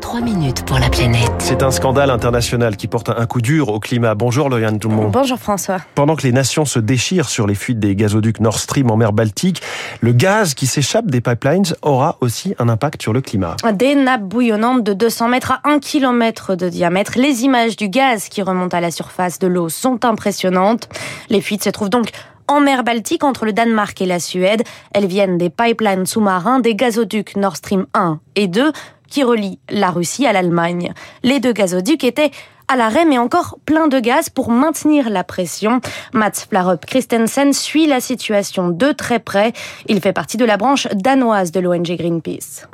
3 minutes pour la planète. C'est un scandale international qui porte un coup dur au climat. Bonjour Lauriane tout le monde. Bonjour François. Pendant que les nations se déchirent sur les fuites des gazoducs Nord Stream en mer Baltique, le gaz qui s'échappe des pipelines aura aussi un impact sur le climat. Des nappes bouillonnantes de 200 mètres à 1 km de diamètre. Les images du gaz qui remonte à la surface de l'eau sont impressionnantes. Les fuites se trouvent donc en mer Baltique entre le Danemark et la Suède. Elles viennent des pipelines sous-marins des gazoducs Nord Stream 1 et 2 qui relie la Russie à l'Allemagne. Les deux gazoducs étaient à l'arrêt, mais encore plein de gaz pour maintenir la pression. Mats Flarup Christensen suit la situation de très près. Il fait partie de la branche danoise de l'ONG Greenpeace.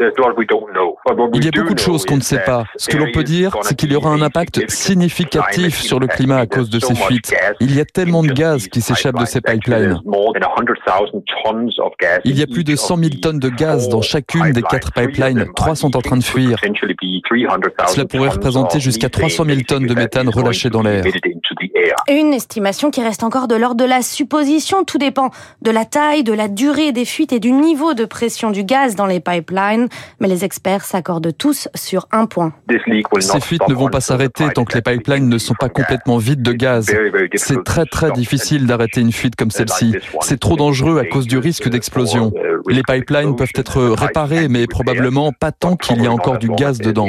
Il y a beaucoup de choses qu'on ne sait pas. Ce que l'on peut dire, c'est qu'il y aura un impact significatif sur le climat à cause de ces fuites. Il y a tellement de gaz qui s'échappent de ces pipelines. Il y a plus de 100 000 tonnes de gaz dans chacune des quatre pipelines. Trois sont en train de fuir. Cela pourrait représenter jusqu'à 300 000 tonnes de méthane relâchées dans l'air. Une estimation qui reste encore de l'ordre de la supposition. Tout dépend de la taille, de la durée des fuites et du niveau de pression du gaz dans les pipelines. Mais les experts s'accordent tous sur un point. Ces fuites ne vont pas s'arrêter tant que les pipelines ne sont pas complètement vides de gaz. C'est très très difficile d'arrêter une fuite comme celle-ci. C'est trop dangereux à cause du risque d'explosion. Les pipelines peuvent être réparés, mais probablement pas tant qu'il y a encore du gaz dedans.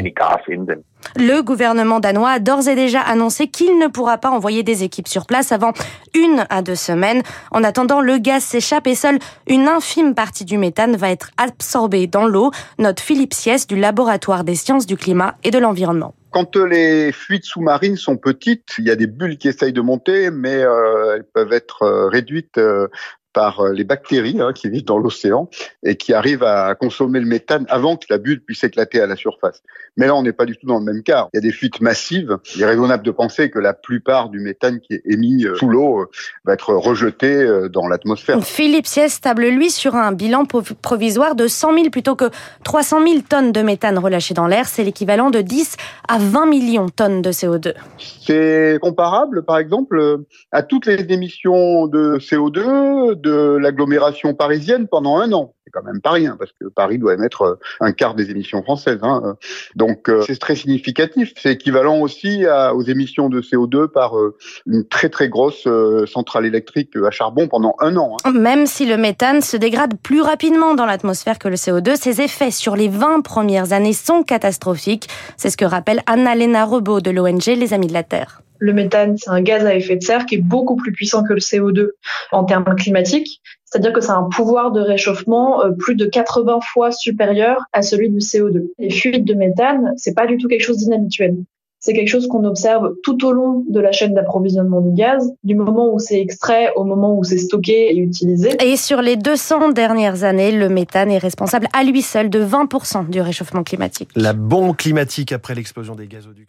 Le gouvernement danois a d'ores et déjà annoncé qu'il ne pourra pas envoyer des équipes sur place avant une à deux semaines. En attendant, le gaz s'échappe et seule une infime partie du méthane va être absorbée dans l'eau, note Philippe Siès du laboratoire des sciences du climat et de l'environnement. Quand les fuites sous-marines sont petites, il y a des bulles qui essayent de monter, mais euh, elles peuvent être euh, réduites euh, par euh, les bactéries hein, qui vivent dans l'océan et qui arrivent à consommer le méthane avant que la bulle puisse éclater à la surface. Mais là, on n'est pas du tout dans le même cas. Il y a des fuites massives. Il est raisonnable de penser que la plupart du méthane qui est émis euh, sous l'eau euh, va être rejeté dans l'atmosphère. Philippe Siès table, lui, sur un bilan provisoire de 100 000 plutôt que 300 000 tonnes de méthane relâchées dans l'air. C'est l'équivalent de 10 à 20 millions de tonnes de CO2. C'est comparable, par exemple, à toutes les émissions de CO2 de l'agglomération parisienne pendant un an. C'est quand même pas rien, parce que Paris doit émettre euh, un quart des émissions françaises. Hein. Donc euh, c'est très significatif. C'est équivalent aussi aux émissions de CO2 par euh, une très très grosse centrale électrique à charbon pendant un an. Hein. Même si le méthane se dégrade plus rapidement dans l'atmosphère que le CO2, ses effets sur les 20 premières années sont catastrophiques. C'est ce que rappelle Anna-Lena Rebaud de l'ONG Les Amis de la Terre. Le méthane, c'est un gaz à effet de serre qui est beaucoup plus puissant que le CO2 en termes climatiques. C'est-à-dire que c'est un pouvoir de réchauffement euh, plus de 80 fois supérieur à celui du CO2. Les fuites de méthane, c'est pas du tout quelque chose d'inhabituel. C'est quelque chose qu'on observe tout au long de la chaîne d'approvisionnement du gaz, du moment où c'est extrait au moment où c'est stocké et utilisé. Et sur les 200 dernières années, le méthane est responsable à lui seul de 20% du réchauffement climatique. La bombe climatique après l'explosion des gazoducs.